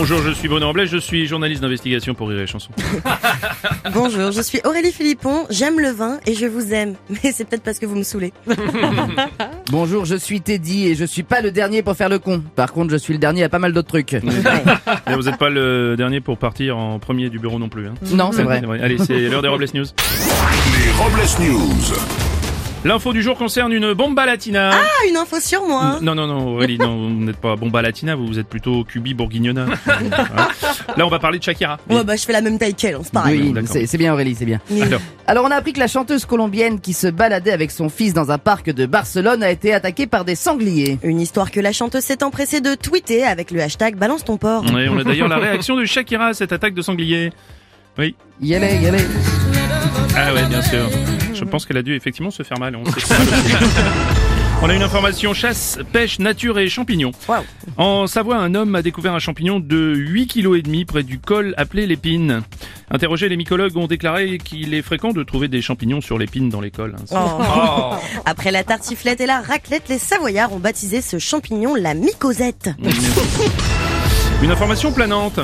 Bonjour, je suis Bruno Robles, je suis journaliste d'investigation pour Rire et Chanson. Bonjour, je suis Aurélie Philippon, j'aime le vin et je vous aime. Mais c'est peut-être parce que vous me saoulez. Bonjour, je suis Teddy et je suis pas le dernier pour faire le con. Par contre, je suis le dernier à pas mal d'autres trucs. Et vous n'êtes pas le dernier pour partir en premier du bureau non plus. Hein. Non, c'est vrai. Allez, c'est l'heure des Robles News. Les Robles News. L'info du jour concerne une bomba latina. Ah, une info sur moi. Non, non, non, Aurélie, non, vous n'êtes pas bomba latina, vous, vous êtes plutôt cubi bourguignona. Voilà. Là, on va parler de Shakira. Ouais, bah je fais la même taille qu'elle, hein, c'est pareil. Oui, c'est c'est bien Aurélie, c'est bien. Alors, Alors on a appris que la chanteuse colombienne qui se baladait avec son fils dans un parc de Barcelone a été attaquée par des sangliers. Une histoire que la chanteuse s'est empressée de tweeter avec le hashtag balance ton porc. ouais, on a d'ailleurs la réaction de Shakira à cette attaque de sanglier. Oui. Y allez. Ah ouais, bien sûr. Je pense qu'elle a dû effectivement se faire mal. On, sait pas. On a une information chasse, pêche, nature et champignons. En Savoie, un homme a découvert un champignon de 8 kg et demi près du col appelé l'épine. Interrogés, les mycologues ont déclaré qu'il est fréquent de trouver des champignons sur l'épine dans les cols. hein. Oh. Après la tartiflette et la raclette, les Savoyards ont baptisé ce champignon la mycosette. Une information planante.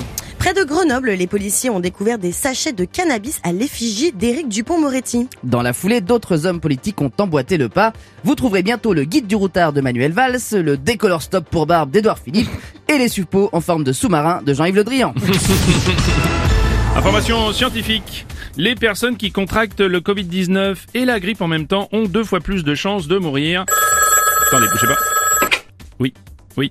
Près de Grenoble, les policiers ont découvert des sachets de cannabis à l'effigie d'Éric Dupont-Moretti. Dans la foulée, d'autres hommes politiques ont emboîté le pas. Vous trouverez bientôt le guide du routard de Manuel Valls, le décolor stop pour barbe d'Edouard Philippe et les suppôts en forme de sous-marin de Jean-Yves Le Drian. Information scientifique. Les personnes qui contractent le Covid-19 et la grippe en même temps ont deux fois plus de chances de mourir. Attendez, bougez pas. Oui, oui.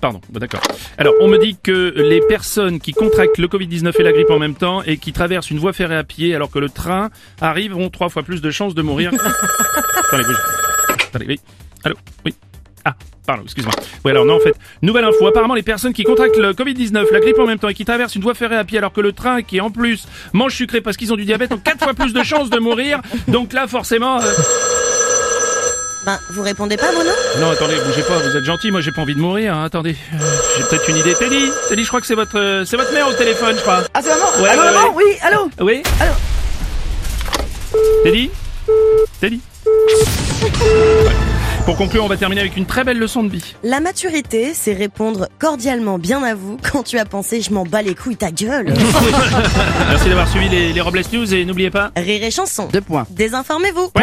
Pardon, bon, d'accord. Alors, on me dit que les personnes qui contractent le Covid-19 et la grippe en même temps et qui traversent une voie ferrée à pied alors que le train arrive ont trois fois plus de chances de mourir. Attendez, bougez. Attendez, oui. Allô? Oui. Ah, pardon, excuse-moi. Oui, alors non, en fait, nouvelle info. Apparemment, les personnes qui contractent le Covid-19, la grippe en même temps et qui traversent une voie ferrée à pied alors que le train, qui en plus mange sucré parce qu'ils ont du diabète, ont quatre fois plus de chances de mourir. Donc là, forcément... euh, Ben, vous répondez pas, Bruno? Non, attendez, bougez pas, vous êtes gentil, moi j'ai pas envie de mourir. hein, attendez, Euh, j'ai peut-être une idée. Teddy, Teddy, je crois que c'est votre, euh, c'est votre mère au téléphone, je crois. Ah, c'est maman Ouais, Allô, ouais, maman? ouais. Oui, allô? Oui? Allô? Teddy? Teddy? Pour conclure, on va terminer avec une très belle leçon de vie. La maturité, c'est répondre cordialement bien à vous quand tu as pensé je m'en bats les couilles ta gueule. Merci d'avoir suivi les, les Robles News et n'oubliez pas... Rire et chanson. Deux points. Désinformez-vous. Ouais